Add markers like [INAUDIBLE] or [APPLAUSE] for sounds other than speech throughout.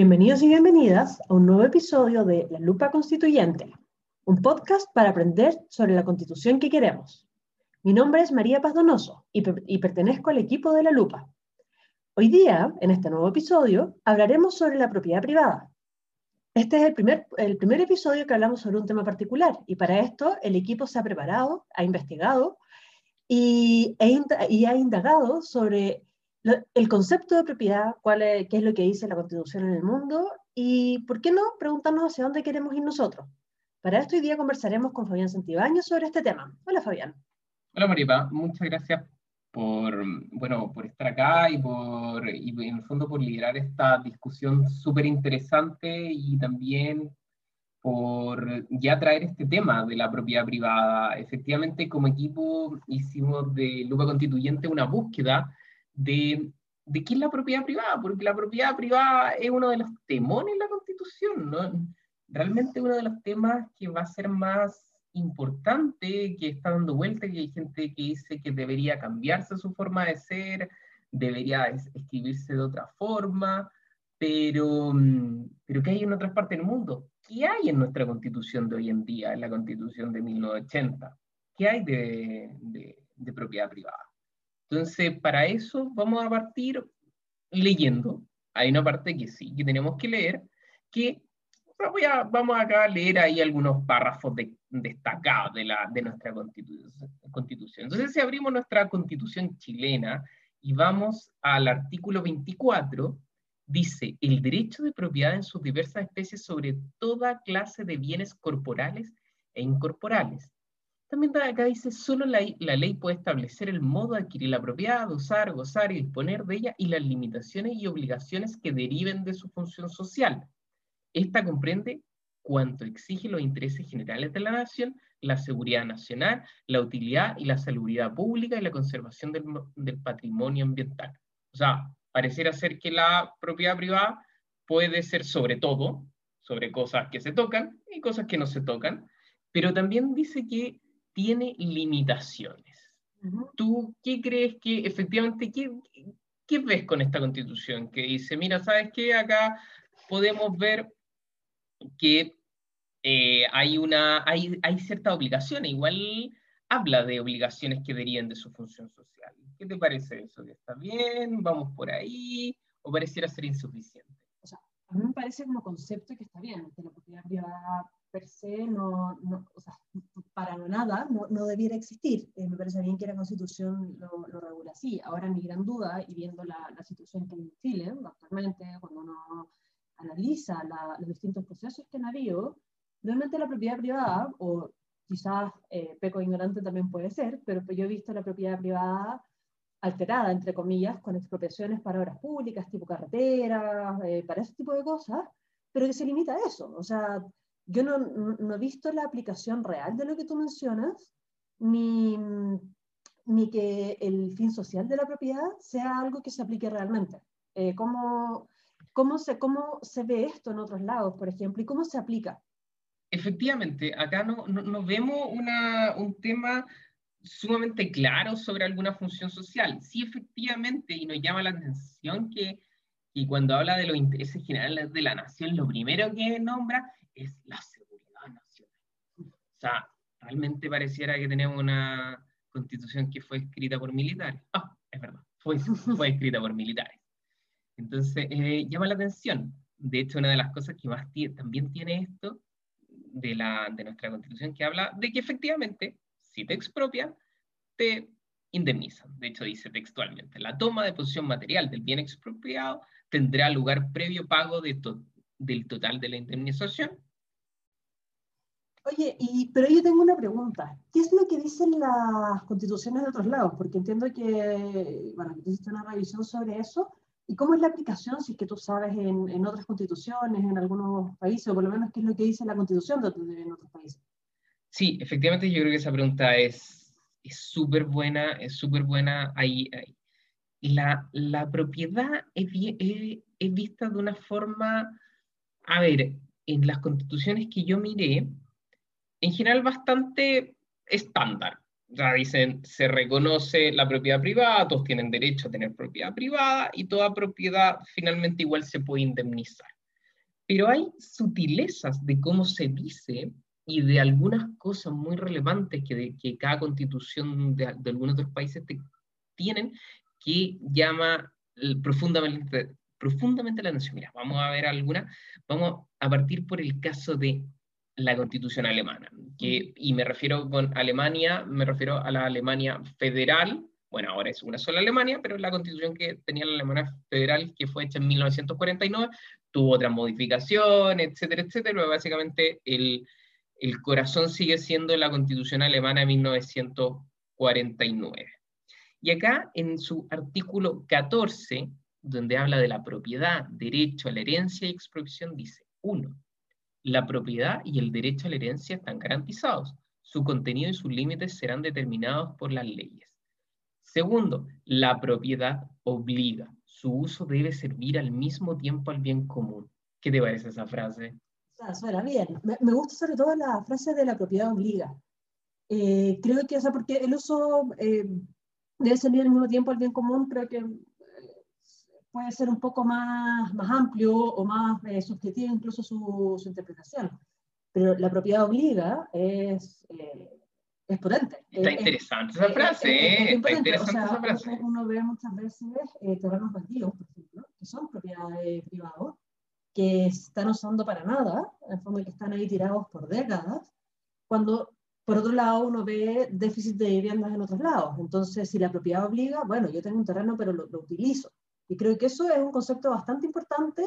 Bienvenidos y bienvenidas a un nuevo episodio de La Lupa Constituyente, un podcast para aprender sobre la constitución que queremos. Mi nombre es María Paz Donoso y, pertenezco al equipo de La Lupa. Hoy día, en este nuevo episodio, hablaremos sobre la propiedad privada. Este es el primer, el primer episodio que hablamos sobre un tema particular y para esto el equipo se ha preparado, ha investigado y ha indagado sobre el concepto de propiedad, cuál es, qué es lo que dice la Constitución en el mundo y, ¿por qué no?, preguntarnos hacia dónde queremos ir nosotros. Para esto hoy día conversaremos con Fabián Santibáñez sobre este tema. Hola, Fabián. Hola, Maripa. Muchas gracias por, bueno, por estar acá y, por, y en el fondo por liderar esta discusión súper interesante y también por ya traer este tema de la propiedad privada. Efectivamente, como equipo hicimos de Lupa Constituyente una búsqueda de, de qué es la propiedad privada, porque la propiedad privada es uno de los temones en la Constitución, ¿no? Realmente uno de los temas que va a ser más importante, que está dando vuelta, que hay gente que dice que debería cambiarse su forma de ser, debería escribirse de otra forma, pero, pero ¿qué hay en otras partes del mundo? ¿Qué hay en nuestra constitución de hoy en día, en la constitución de 1980? ¿Qué hay de, de propiedad privada? Entonces, para eso vamos a partir leyendo. Hay una parte que sí, que tenemos que leer, que vamos acá a leer ahí algunos párrafos destacados de nuestra constitución. Entonces, si abrimos nuestra constitución chilena y vamos al artículo 24, dice, el derecho de propiedad en sus diversas especies sobre toda clase de bienes corporales e incorporales, también acá dice, solo la, la, ley puede establecer el modo de adquirir la propiedad, usar, gozar y disponer de ella y las limitaciones y obligaciones que deriven de su función social. Esta comprende cuanto exige los intereses generales de la nación, la seguridad nacional, la utilidad y la salubridad pública y la conservación del, del patrimonio ambiental. O sea, pareciera ser que la propiedad privada puede ser sobre todo, sobre cosas que se tocan y cosas que no se tocan, pero también dice que tiene limitaciones. ¿Tú qué crees que efectivamente, qué, qué, ves con esta constitución? Que dice, mira, ¿sabes qué? Acá podemos ver que eh, hay, una, hay, hay ciertas obligaciones, igual habla de obligaciones que deriven de su función social. ¿Qué te parece eso? ¿Está bien? ¿Vamos por ahí? ¿O pareciera ser insuficiente? O sea, a mí me parece como concepto que está bien, que la propiedad privada per se, no, no o sea, para nada, no, no debiera existir. Eh, me parece bien que la Constitución lo, lo, regula así. Ahora mi gran duda, y viendo la, la situación que hay en Chile actualmente, cuando uno analiza los distintos procesos que han habido, realmente la propiedad privada, o quizás eh, peco ignorante también puede ser, pero yo he visto la propiedad privada alterada, entre comillas, con expropiaciones para obras públicas, tipo carreteras, eh, para ese tipo de cosas, pero que se limita a eso. O sea, yo no, no, he visto la aplicación real de lo que tú mencionas, ni, ni que el fin social de la propiedad sea algo que se aplique realmente. Eh, ¿cómo, cómo, se, ¿Cómo se ve esto en otros lados, por ejemplo, y cómo se aplica? Efectivamente, acá no, no, vemos una, un tema sumamente claro sobre alguna función social. Sí, efectivamente, y nos llama la atención que, que cuando habla de los intereses generales de la nación, lo primero que nombra es la seguridad nacional. O sea, realmente pareciera que tenemos una constitución que fue escrita por militares. Ah, es verdad, fue, fue [LAUGHS] escrita por militares. Entonces, eh, llama la atención. De hecho, una de las cosas que más también tiene esto de, la, de nuestra constitución que habla de que efectivamente, si te expropian, te indemnizan. De hecho, dice textualmente, la toma de posición material del bien expropiado tendrá lugar previo pago de to del total de la indemnización Oye, y, pero yo tengo una pregunta. ¿Qué es lo que dicen las constituciones de otros lados? Porque entiendo que, bueno, que hiciste una revisión sobre eso. ¿Y cómo es la aplicación, si es que tú sabes, en, en otras constituciones, en algunos países, o por lo menos qué es lo que dice la constitución de, en otros países? Sí, efectivamente yo creo que esa pregunta es súper buena, es súper buena. Ahí, ahí. La, la, propiedad es, es, es vista de una forma, a ver, en las constituciones que yo miré, en general bastante estándar. Ya dicen, se reconoce la propiedad privada, todos tienen derecho a tener propiedad privada y toda propiedad finalmente igual se puede indemnizar. Pero hay sutilezas de cómo se dice y de algunas cosas muy relevantes que, cada constitución de, de, algunos otros países tienen que llama profundamente, profundamente la atención. Mira, vamos a ver alguna. Vamos a partir por el caso de la constitución alemana. Que, y me refiero con Alemania, me refiero a la Alemania federal. Bueno, ahora es una sola Alemania, pero la constitución que tenía la Alemania federal, que fue hecha en 1949, tuvo otras modificaciones, etcétera, etcétera, pero básicamente el, el corazón sigue siendo la constitución alemana de 1949. Y acá en su artículo 14, donde habla de la propiedad, derecho a la herencia y expropiación, dice, uno, la propiedad y el derecho a la herencia están garantizados. Su contenido y sus límites serán determinados por las leyes. Segundo, la propiedad obliga. Su uso debe servir al mismo tiempo al bien común. ¿Qué te parece esa frase? Ah, suena bien. Me, gusta sobre todo la frase de la propiedad obliga. Eh, creo que, o sea, porque el uso eh, debe servir al mismo tiempo al bien común, creo que puede ser un poco más, más amplio o más eh, subjetivo incluso su, su, interpretación. Pero la propiedad obliga es, eh, es potente. Está interesante esa frase, está interesante esa frase. Uno, ve muchas veces terrenos baldíos, por ejemplo, que son propiedades privadas, que están usando para nada, en forma que están ahí tirados por décadas, cuando por otro lado, uno ve déficit de viviendas en otros lados. Entonces, si la propiedad obliga, bueno, yo tengo un terreno, pero lo, utilizo. Y creo que eso es un concepto bastante importante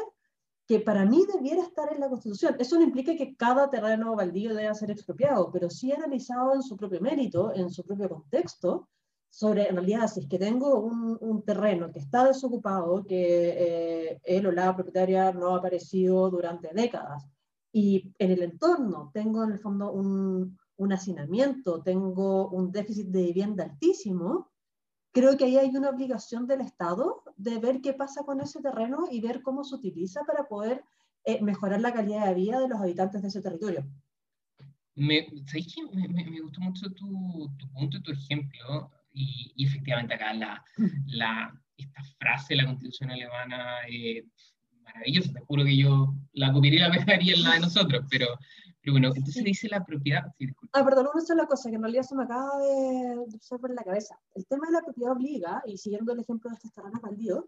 que para mí debiera estar en la Constitución. Eso no implica que cada terreno baldío deba ser expropiado, pero sí analizado en su propio mérito, en su propio contexto, sobre, en realidad, si es que tengo un, un terreno que está desocupado, que eh, él o la propietaria no ha aparecido durante décadas, y en el entorno tengo en el fondo un, un hacinamiento, tengo un déficit de vivienda altísimo, creo que ahí hay una obligación del Estado de ver qué pasa con ese terreno y ver cómo se utiliza para poder eh, mejorar la calidad de vida de los habitantes de ese territorio. Me, me, gustó mucho tu, tu, punto y tu ejemplo, y, efectivamente acá la, [LAUGHS] la, esta frase de la constitución alemana es maravillosa, te juro que yo la copiaría y la pegaría en la de nosotros, pero, pero bueno, entonces dice la propiedad. ah, perdón, una sola cosa que en realidad se me acaba de, de por la cabeza. El tema de la propiedad obliga, y siguiendo el ejemplo de estos terrenos baldíos,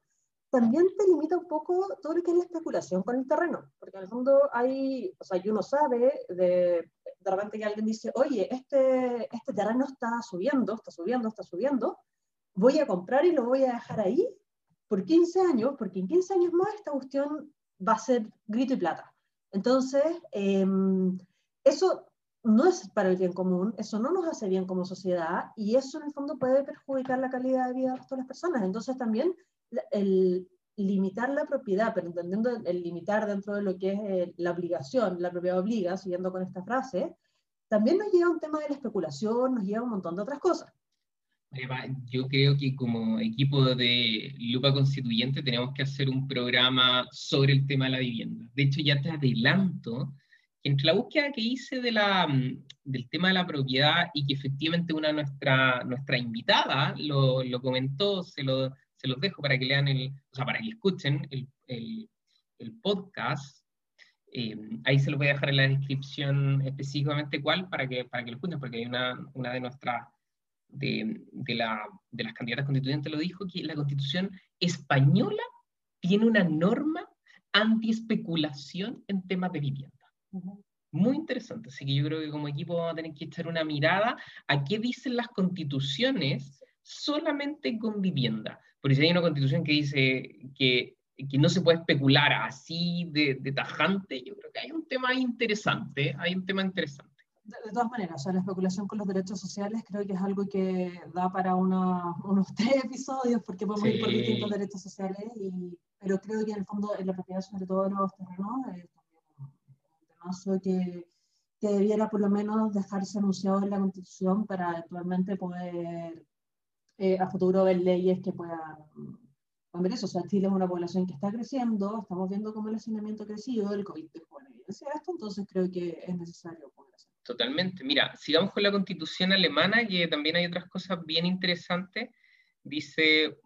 también te limita un poco todo lo que es la especulación con el terreno, porque en el fondo hay, o sea, y uno sabe de, de repente que alguien dice, oye, este, este terreno está subiendo, está subiendo, está subiendo, voy a comprar y lo voy a dejar ahí por 15 años, porque en 15 años más esta cuestión va a ser grito y plata. Entonces, em, eso no es para el bien común, eso no nos hace bien como sociedad y eso en el fondo puede perjudicar la calidad de vida de todas las personas. Entonces también el limitar la propiedad, pero entendiendo el limitar dentro de lo que es eh, la obligación, la propiedad obliga, siguiendo con esta frase, también nos lleva a un tema de la especulación, nos lleva a un montón de otras cosas. Yo creo que como equipo de Lupa Constituyente tenemos que hacer un programa sobre el tema de la vivienda. De hecho, ya te adelanto que entre la búsqueda que hice de la, mm, del tema de la propiedad y que efectivamente una nuestra, nuestra invitada lo, lo comentó, se, lo, se los dejo para que lean el, o sea, para que escuchen el, el, el podcast. Eh, ahí se lo voy a dejar en la descripción específicamente cuál para que, para que lo escuchen, porque hay una, una de nuestras de, de, la, de las candidatas constituyentes lo dijo, que la constitución española tiene una norma anti-especulación en temas de vivienda. Muy interesante, así que yo creo que como equipo vamos a tener que echar una mirada a qué dicen las constituciones solamente con vivienda. Porque si hay una constitución que dice que, que no se puede especular así de, de tajante, yo creo que hay un tema interesante, hay un tema interesante de, todas maneras, la especulación con los derechos sociales creo que es algo que da para unos [LAUGHS] tres episodios, porque podemos ir por distintos derechos sociales, y, pero creo que en el fondo en la propiedad, sobre todo de los terrenos, es un tema que, que debiera por lo menos dejarse anunciado en la Constitución para actualmente poder eh, a futuro ver leyes que puedan ver eso. O sea, Chile es una población que está creciendo, estamos viendo cómo el hacinamiento ha crecido, el COVID dejó evidencia esto, entonces creo que es necesario. Totalmente. Mira, sigamos con la constitución alemana, que también hay otras cosas bien interesantes. dice,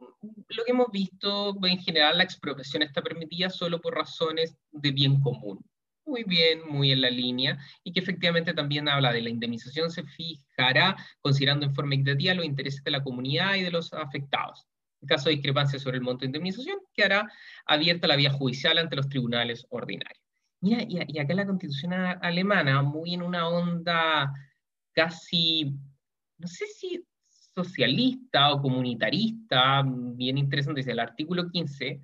lo que hemos visto, en general la expropiación está permitida solo por razones de bien común. Muy bien, muy en la línea, y que efectivamente también habla de la indemnización se fijará considerando en forma equitativa los intereses de la comunidad y de los afectados. En caso de discrepancia sobre el monto de indemnización, quedará abierta la vía judicial ante los tribunales ordinarios. Mira, y, acá la constitución alemana, muy en una onda casi, no sé si socialista o comunitarista, bien interesante, dice el artículo 15,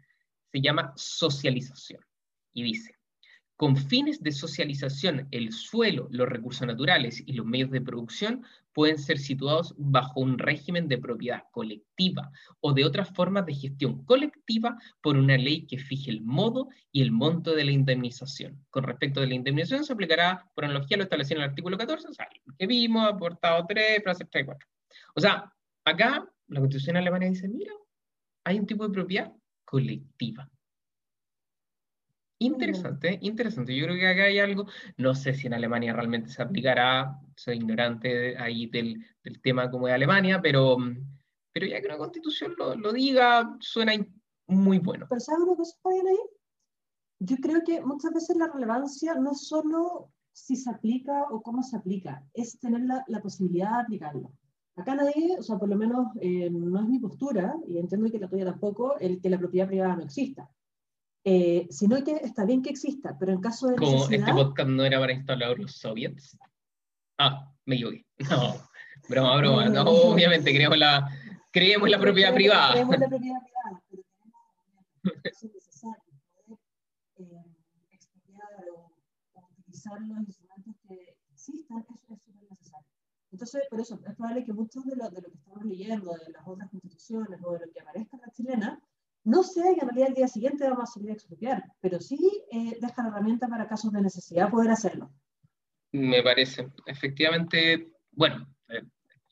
se llama socialización. Y dice, con fines de socialización, el suelo, los recursos naturales y los medios de producción pueden ser situados bajo un régimen de propiedad colectiva o de otras formas de gestión colectiva por una ley que fije el modo y el monto de la indemnización. Con respecto de la indemnización, se aplicará por analogía lo establecido en el artículo 14, o sea, que vimos, aportado 3, frase 3 y 4. O sea, acá la Constitución alemana dice, mira, hay un tipo de propiedad colectiva. Interesante, interesante. Yo creo que acá hay algo, no sé si en Alemania realmente se aplicará, soy ignorante ahí del, del tema como de Alemania, pero, pero ya que una constitución lo, lo diga, suena muy bueno. Pero ¿sabes una cosa, Fabián, ahí? Yo creo que muchas veces la relevancia no es solo si se aplica o cómo se aplica, es tener la, la posibilidad de aplicarlo. Acá nadie, o sea, por lo menos eh, no es mi postura, y entiendo que la tuya tampoco, el que la propiedad privada no exista. Eh, sino que está bien que exista, pero en caso de Como necesidad... este podcast no era para instalar los soviets. Ah, me equivoqué. [LAUGHS] No, broma, broma. No, obviamente creemos la, creemos la propiedad privada. Creemos la propiedad [LAUGHS] privada, pero tenemos es necesario poder eh, expropiar o, o utilizar los instrumentos que existan, eso es súper necesario. Entonces, por eso, es probable que muchos de lo, de lo que estamos leyendo, de las otras constituciones o de lo que aparezca en la chilena, no sea que en realidad el día siguiente vamos a salir a expropiar, pero sí eh, deja la herramienta para casos de necesidad poder hacerlo. Me parece. Efectivamente, bueno, eh,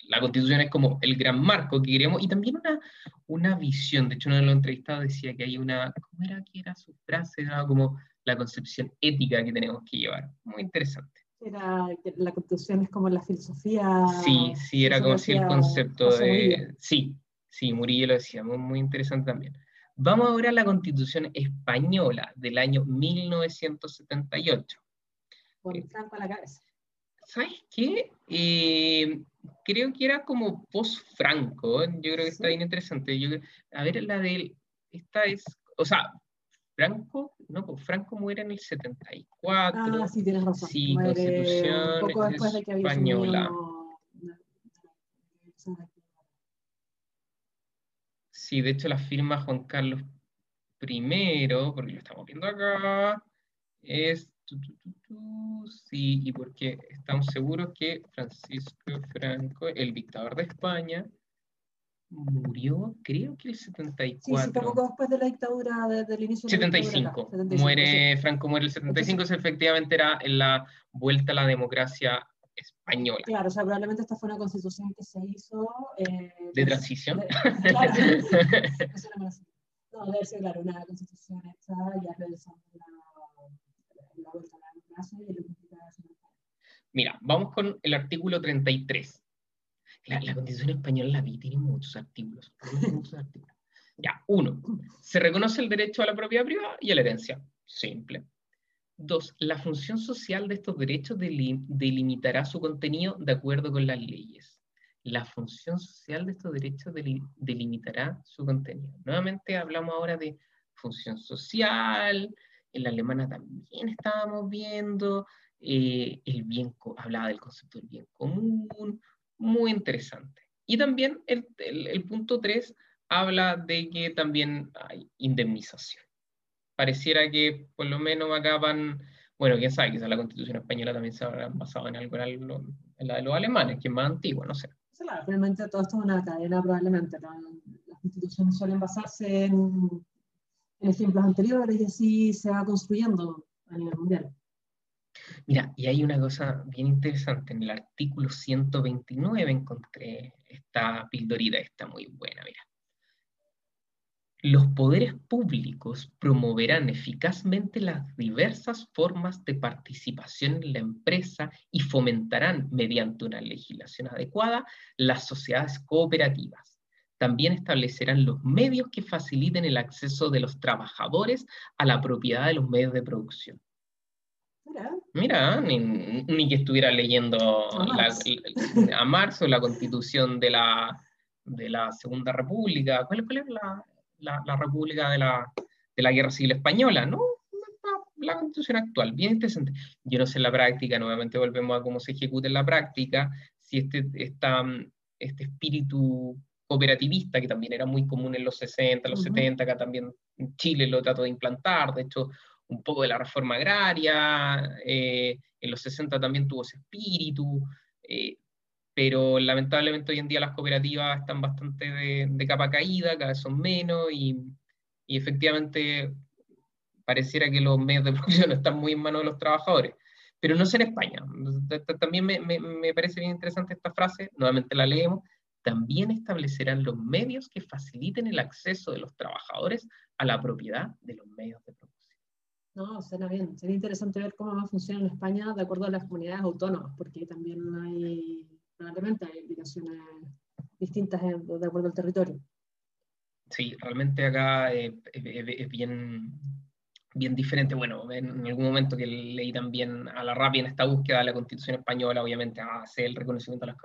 la constitución es como el gran marco que queremos y también una, una visión. De hecho, uno de los entrevistados decía que hay una, ¿cómo era que era su frase? Era como la concepción ética que tenemos que llevar. Muy interesante. Era, la constitución es como la filosofía. Sí, sí, era como si el concepto de... Sí, sí, Murillo lo decía, muy, muy interesante también. Vamos ahora a la constitución española del año 1978. Con Franco a la cabeza. ¿Sabes qué? Eh, creo que era como post-Franco. Yo creo que está bien interesante. Yo, a ver, la de esta es, o sea, Franco, no, pues Franco muere en el 74. Ah, sí, tienes razón. Sí, Constitución un poco después de que había española. Sí, de hecho la firma Juan Carlos I, porque lo estamos viendo acá, es, tu, tu, sí, y porque estamos seguros que Francisco Franco, el dictador de España, murió, creo que el Sí, 74. sí, poco después de la dictadura, de- del inicio de la dictadura 75. acá, 75, Muere, Franco muere el 75, eso efectivamente era en la vuelta a la democracia española. Claro, o sea, probablemente esta fue una constitución que se hizo... eh, ¿De transición? de- [LAUGHS] claro, eso más- no, debe ser, claro, una constitución hecha ya en la, la vuelta a la y eso. Mira, vamos con el artículo 33. La, la Constitución española la vi, tiene muchos artículos. muchos [LAUGHS] artículos. Ya, uno, se reconoce el derecho a la propiedad privada y a la herencia. Simple. Dos, la función social de estos derechos deli- delimitará su contenido de acuerdo con las leyes. La función social de estos derechos deli- delimitará su contenido. Nuevamente hablamos ahora de función social, en la alemana también estábamos viendo, eh, el bien, hablaba del concepto del bien común, muy interesante. Y también el, el- el punto 3 habla de que también hay indemnización. Pareciera que por lo menos acá van, bueno, quién sabe, quizás la constitución española también se habrá basado en algo, en, la de los alemanes, que es más antigua, no sé. Claro, finalmente todo esto es una cadena probablemente. ¿no? Las instituciones suelen basarse en, en ejemplos anteriores y así se va construyendo a nivel mundial. Mira, y hay una cosa bien interesante, en el artículo 129 encontré esta pildorita, está muy buena, mira. Los poderes públicos promoverán eficazmente las diversas formas de participación en la empresa y fomentarán, mediante una legislación adecuada, las sociedades cooperativas. también establecerán los medios que faciliten el acceso de los trabajadores a la propiedad de los medios de producción. Mira, ni, que estuviera leyendo a Marx, o la constitución de la, de la Segunda República. ¿Cuál, es la, la, República de la, de la Guerra Civil Española? ¿No? La, constitución actual, bien interesante. Yo no sé en la práctica, nuevamente volvemos a cómo se ejecuta en la práctica, si este, esta, este espíritu cooperativista, que también era muy común en los 60, los 70, acá también en Chile lo trató de implantar, de hecho un poco de la reforma agraria, eh, en los 60 también tuvo ese espíritu, eh, pero lamentablemente hoy en día las cooperativas están bastante de, capa caída, cada vez son menos, y, efectivamente pareciera que los medios de [LAUGHS] producción están muy en manos de los trabajadores, pero no es en España. También me, me parece bien interesante esta frase, nuevamente la leemos, también establecerán los medios que faciliten el acceso de los trabajadores a la propiedad de los medios de producción. No, suena bien. Sería interesante ver cómo va a funcionar en España de acuerdo a las comunidades autónomas, porque también hay, probablemente hay indicaciones distintas de acuerdo al territorio. Sí, realmente acá es, bien, bien diferente. Bueno, en, algún momento que leí también a la rápida en esta búsqueda de la Constitución española, obviamente hace el reconocimiento a las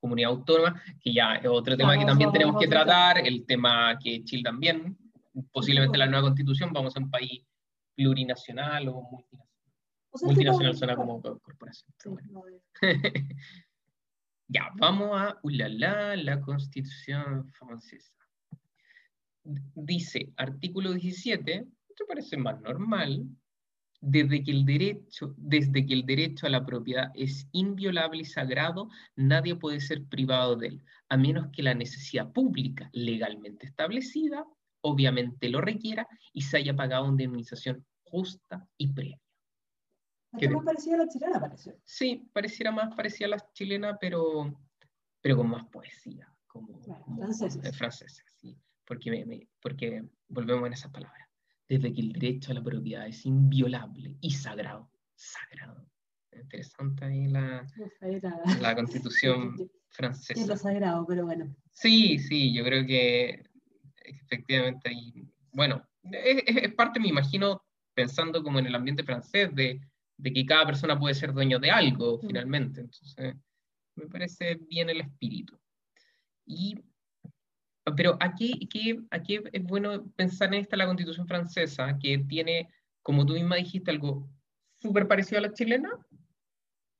comunidades autónomas, que ya es otro tema que también tenemos que tratar, el tema que Chile también, posiblemente la nueva Constitución, vamos a un país plurinacional o multinacional. multinacional suena como corporación. [LAUGHS] ya, vamos a ulala, la constitución francesa. Dice, artículo 17, esto parece más normal, desde que, el derecho, desde que el derecho a la propiedad es inviolable y sagrado, nadie puede ser privado de él, a menos que la necesidad pública legalmente establecida obviamente lo requiera y se haya pagado una indemnización justa y previa. ¿Qué más parecía a la chilena, parece? Sí, pareciera más parecida a la chilena, pero, pero con más poesía, como, francesa. sí, porque, porque volvemos en esas palabras. Desde que el derecho a la propiedad es inviolable y sagrado, sagrado. Interesante ahí la, la constitución [LAUGHS] francesa. Es lo sagrado, pero bueno. Sí, sí, yo creo que efectivamente, y, bueno, es, parte, me imagino, pensando como en el ambiente francés, de, de que cada persona puede ser dueño de algo, mm. finalmente. Entonces, me parece bien el espíritu. Y, pero aquí, aquí, aquí es bueno pensar en esta la constitución francesa, que tiene, como tú misma dijiste, algo súper parecido a la chilena,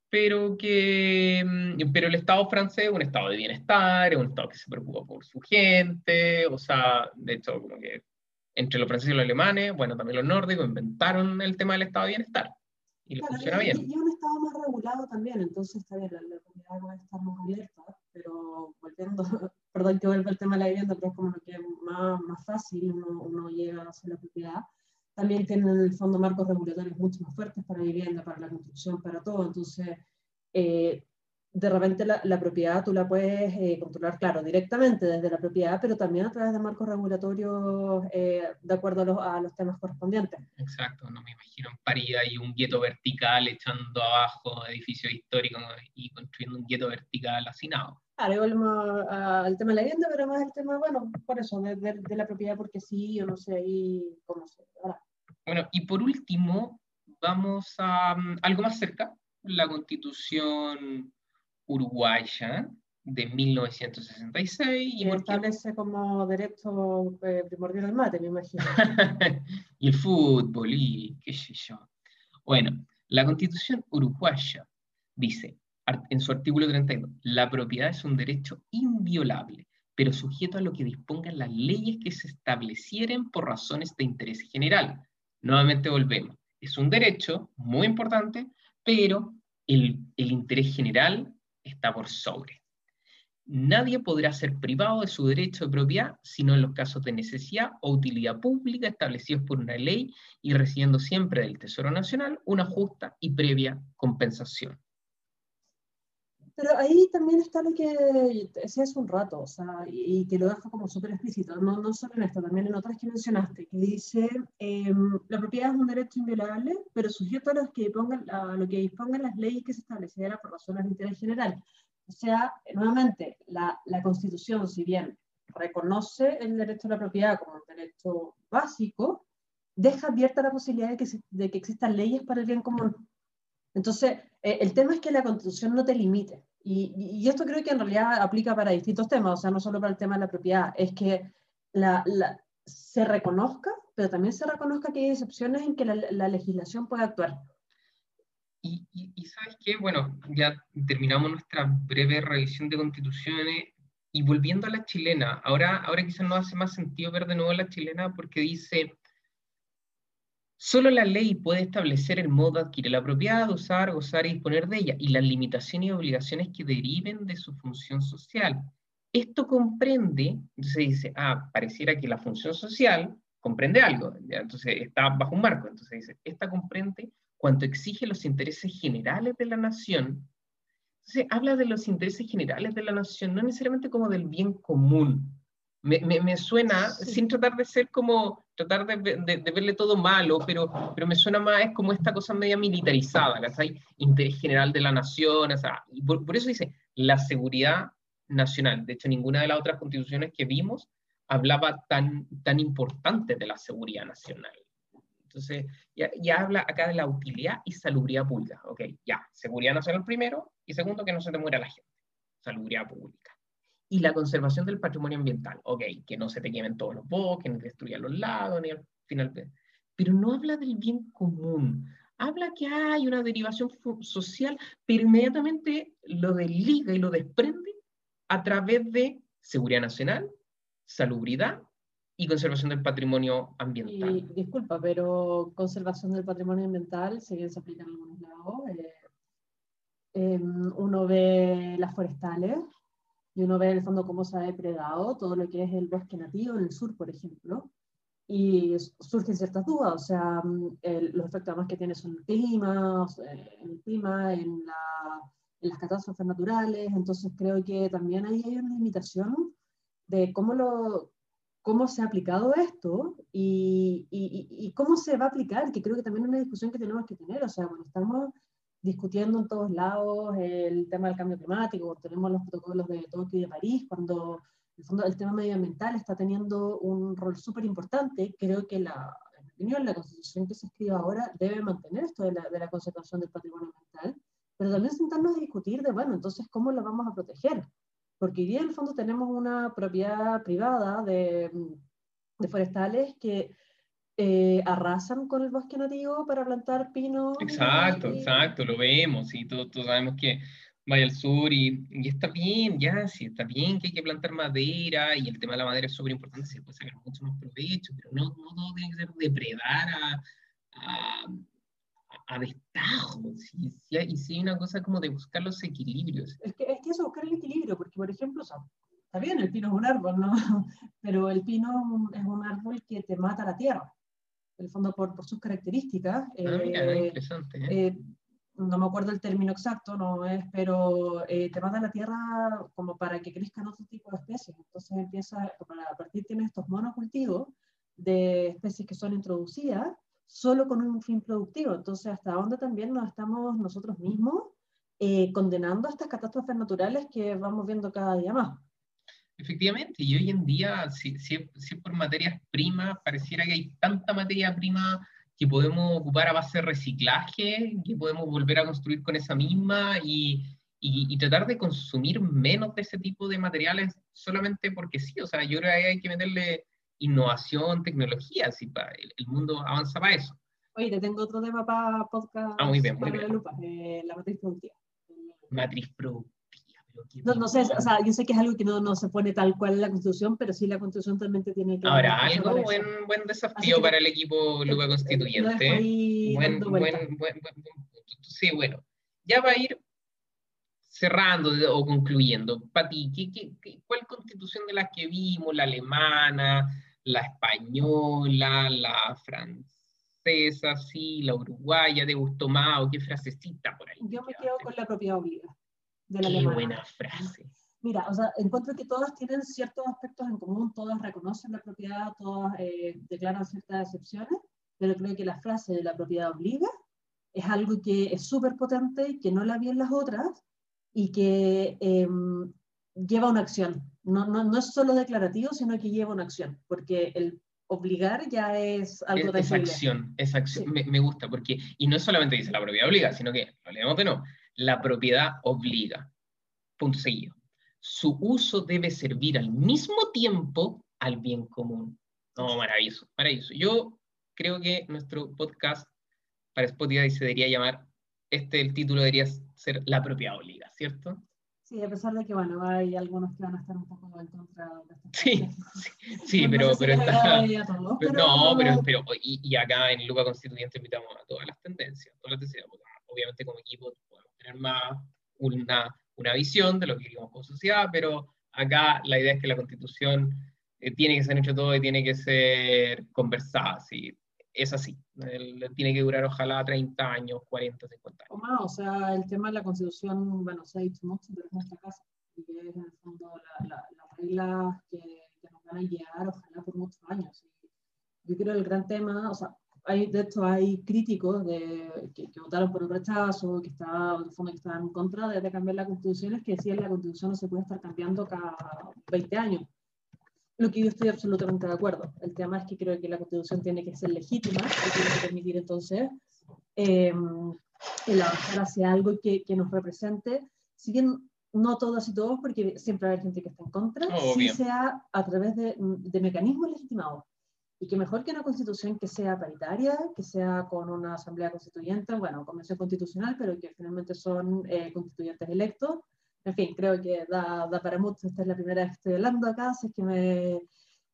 pero que mm, pero el Estado francés es un Estado de bienestar, es un Estado que se preocupa por su gente, o sea, de hecho, como que entre los franceses y los alemanes, bueno, también los nórdicos inventaron el tema del Estado de bienestar, y le funciona bien. Y, un Estado más regulado también, entonces está bien, la, la comunidad va a estar más abierta, pero volviendo, [LAUGHS] perdón que vuelva el tema de la vivienda, pero es como lo que es más, más fácil, uno, uno llega a hacer la propiedad, también tienen en el fondo marcos regulatorios mucho más fuertes para vivienda, para la construcción, para todo. Entonces, eh, de repente la, propiedad tú la puedes eh, controlar, claro, directamente desde la propiedad, pero también a través de marcos regulatorios eh, de acuerdo a los, temas correspondientes. Exacto, no me imagino en París hay un gueto vertical echando abajo edificios históricos y construyendo un gueto vertical hacinado. Claro, y volvemos al tema de la vivienda, pero más el tema, bueno, por eso, de, de, la propiedad, porque sí, o no sé, ahí, cómo se. Ahora, bueno, y por último, vamos a mm, algo más cerca, la constitución uruguaya de 1966. Y establece como derecho eh, primordial al mate, me imagino. [LAUGHS] y el fútbol, y qué sé yo. Bueno, la constitución uruguaya dice, en su artículo 32, la propiedad es un derecho inviolable, pero sujeto a lo que dispongan las leyes que se establecieren por razones de interés general, Nuevamente volvemos. Es un derecho muy importante, pero el, interés general está por sobre. Nadie podrá ser privado de su derecho de propiedad sino en los casos de necesidad o utilidad pública establecidos por una ley y recibiendo siempre del Tesoro Nacional una justa y previa compensación. Pero ahí también está lo que decía hace un rato, o sea, y, que lo dejo como súper explícito, no, no solo en esto, también en otras que mencionaste, que dice, em, la propiedad es un derecho inviolable, pero sujeto a, los que dispongan, a lo que dispongan las leyes que se establecieran por razones de interés general. O sea, nuevamente, la, la Constitución, si bien reconoce el derecho a la propiedad como un derecho básico, deja abierta la posibilidad de que, de que existan leyes para el bien común. Entonces, eh, el tema es que la Constitución no te limite. Y, y, esto creo que en realidad aplica para distintos temas, o sea, no solo para el tema de la propiedad, es que se reconozca, pero también se reconozca que hay excepciones en que la, la legislación puede actuar. Y, y, y, sabes qué, bueno, ya terminamos nuestra breve revisión de constituciones y volviendo a la chilena, ahora, ahora quizás no hace más sentido ver de nuevo la chilena porque dice, solo la ley puede establecer el modo de adquirir la propiedad, usar, gozar y disponer de ella, y las limitaciones y obligaciones que deriven de su función social. Esto comprende, entonces dice, ah, pareciera que la función social comprende algo, ¿ya? entonces está bajo un marco, entonces dice, esta comprende cuanto exige los intereses generales de la nación. Entonces habla de los intereses generales de la nación, no necesariamente como del bien común. Me, me, me suena, sí. sin tratar de ser como, tratar de, de, de, verle todo malo, pero, pero me suena más, es como esta cosa media militarizada, ¿cachai? Interés general de la nación, o sea, y por, por eso dice, la seguridad nacional. De hecho, ninguna de las otras constituciones que vimos hablaba tan, tan importante de la seguridad nacional. Entonces, ya, ya, habla acá de la utilidad y salubridad pública. Ok, ya, seguridad nacional primero y segundo, que no se te muera la gente. Salubridad pública. Y la conservación del patrimonio ambiental. Ok, que no se te quemen todos los bosques, ni destruyan los lagos, ni al final. Pero no habla del bien común. Habla que hay una derivación social, pero inmediatamente lo desliga y lo desprende a través de seguridad nacional, salubridad y conservación del patrimonio ambiental. Y, disculpa, pero conservación del patrimonio ambiental, si bien se aplica en algunos lados, eh, eh, uno ve las forestales y uno ve en el fondo cómo se ha depredado todo lo que es el bosque nativo en el sur, por ejemplo, y surgen ciertas dudas, o sea, el, los efectos además que tiene son el clima, eh, el clima, en la en las catástrofes naturales, entonces creo que también ahí hay una limitación de cómo, lo, cómo se ha aplicado esto y, y, y, cómo se va a aplicar, que creo que también es una discusión que tenemos que tener, o sea, bueno, estamos discutiendo en todos lados el tema del cambio climático, tenemos los protocolos de Tokio y de París, cuando el fondo el tema medioambiental está teniendo un rol súper importante, creo que la, en mi opinión, la constitución que se escribe ahora debe mantener esto de la, de la conservación del patrimonio ambiental, pero también sentarnos a discutir de, bueno, entonces, ¿cómo la vamos a proteger? Porque hoy día, en el fondo, tenemos una propiedad privada de, de forestales que eh, arrasan con el bosque nativo para plantar pinos. Exacto, y... exacto, lo vemos, y todos, todos sabemos que vaya al sur y, y, está bien, ya, sí, está bien que hay que plantar madera y el tema de la madera es súper importante, se puede sacar mucho más provecho, pero no, no todo tiene que ser depredar a, a a destajo, ¿sí? Sí, y sí hay una cosa como de buscar los equilibrios. Es que, es que eso, buscar el equilibrio, porque por ejemplo, o sea, está bien, el pino es un árbol, ¿no? [LAUGHS] Pero el pino es un árbol que te mata la tierra, en el fondo por, por sus características. Ah, eh, interesante. ¿eh? Eh, no me acuerdo el término exacto, no es, pero te mata la tierra como para que crezcan otro tipo de especies. Entonces empieza, a partir tienes estos monocultivos de especies que son introducidas solo con un fin productivo. Entonces, ¿hasta dónde también nos estamos nosotros mismos eh, condenando a estas catástrofes naturales que vamos viendo cada día más? Efectivamente, y hoy en día, si, si, si por materias primas, pareciera que hay tanta materia prima que podemos ocupar a base de reciclaje, que podemos volver a construir con esa misma y, y, y, tratar de consumir menos de ese tipo de materiales solamente porque sí. O sea, yo creo que hay que meterle innovación, tecnología, si para, el, el, mundo avanza para eso. Oye, te tengo otro tema para podcast. Ah, muy bien, muy bien. La, lupa, eh, la matriz productiva. Matriz productiva. No, no sé, o sea, yo sé que es algo que no, no, se pone tal cual en la Constitución, pero sí la Constitución también te tiene que... Ahora, algo buen, buen desafío que, para el equipo Lupa Constituyente. Buen, buen, buen, buen, sí, bueno. Ya va a ir cerrando o concluyendo. Pati, ¿qué, qué, qué, cuál constitución de las que vimos, la alemana, la española, la francesa, sí, la uruguaya, ¿te gustó más o qué frasecita por ahí? Yo me quedo con la propiedad obliga. De la qué alemana. buena frase. Mira, o sea, encuentro que todas tienen ciertos aspectos en común, todas reconocen la propiedad, todas eh, declaran ciertas excepciones, pero creo que la frase de la propiedad obliga es algo que es súper potente que no la vi en las otras y que eh, lleva una acción. No, no, no, es solo declarativo, sino que lleva una acción, porque el obligar ya es algo de acción, es acción. Me, me, gusta, porque, y no solamente dice la propiedad obliga, sino que, lo leemos de no, la propiedad obliga. Punto seguido. Su uso debe servir al mismo tiempo al bien común. No, maravilloso, maravilloso. Yo creo que nuestro podcast para Spotify se debería llamar, este el título debería ser La propiedad obliga, ¿cierto? Sí, a pesar de que, bueno, hay algunos que van a estar un poco en contra de esto. [LAUGHS] Sí, sí, pero, pero, está, No, pero, pero y, y, acá en Lupa Constituyente invitamos a todas las tendencias, todas las tendencias, obviamente como equipo podemos tener más una, una visión de lo que queremos como sociedad, pero acá la idea es que la Constitución eh, tiene que ser hecho todo y tiene que ser conversada, sí, es así. tiene que durar ojalá 30 años, 40, 50 años. O más, o sea, el tema de la constitución, bueno, se ha dicho mucho, pero es nuestra casa, y es en el fondo las la, reglas que, que, nos van a guiar, ojalá por muchos años. yo creo que el gran tema, o sea, hay, de hecho hay críticos de, que, votaron por el rechazo, que, está, que están en contra de, de cambiar la constitución, es que decían que la constitución no se puede estar cambiando cada 20 años lo que yo estoy absolutamente de acuerdo. El tema es que creo que la constitución tiene que ser legítima y tiene que permitir entonces eh, el avanzar hacia algo que, que, nos represente, si bien no todas y todos, porque siempre hay gente que está en contra, si sea a través de, de, mecanismos legitimados. Y que mejor que una constitución que sea paritaria, que sea con una asamblea constituyente, bueno, convención constitucional, pero que finalmente son eh, constituyentes electos, en fin, creo que da, da, para mucho. Esta es la primera vez que estoy hablando acá, así que me,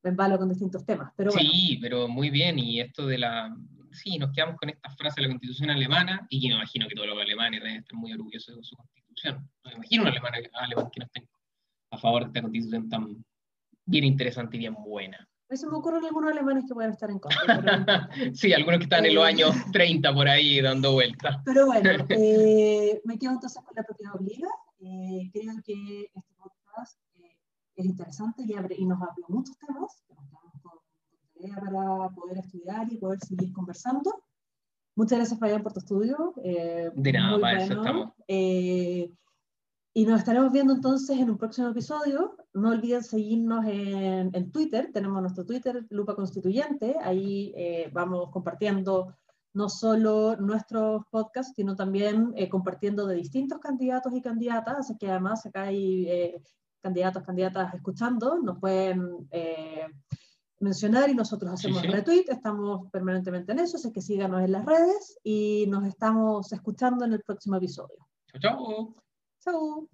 me embalo con distintos temas. Pero Sí, pero muy bien. Y esto de la. Sí, nos quedamos con esta frase de la constitución alemana, y me imagino que todos los alemanes deben estar muy orgullosos de su constitución. No me imagino un alemán, alemán que no esté a favor de esta constitución tan bien interesante y bien buena. A se me ocurren algunos alemanes que pueden estar en contra. [LAUGHS] sí, algunos que están en los eh, años [LAUGHS] 30 por ahí dando vueltas. Pero bueno, [LAUGHS] eh, me quedo entonces con la propiedad obliga. Eh, creo que este podcast eh, es interesante y, abre, y nos abrió muchos temas, que nos quedamos con, tarea para poder estudiar y poder seguir conversando. Muchas gracias, Fabián, por tu estudio. Eh, de nada, para eso estamos. y nos estaremos viendo entonces en un próximo episodio. No olviden seguirnos en, en Twitter. Tenemos nuestro Twitter, Lupa Constituyente. Ahí vamos compartiendo no solo nuestros podcasts, sino también eh, compartiendo de distintos candidatos y candidatas, así que además acá hay eh, candidatos, candidatas escuchando, nos pueden eh, mencionar y nosotros hacemos retweet, estamos permanentemente en eso, así que síganos en las redes y nos estamos escuchando en el próximo episodio. Chao, chao. Chao.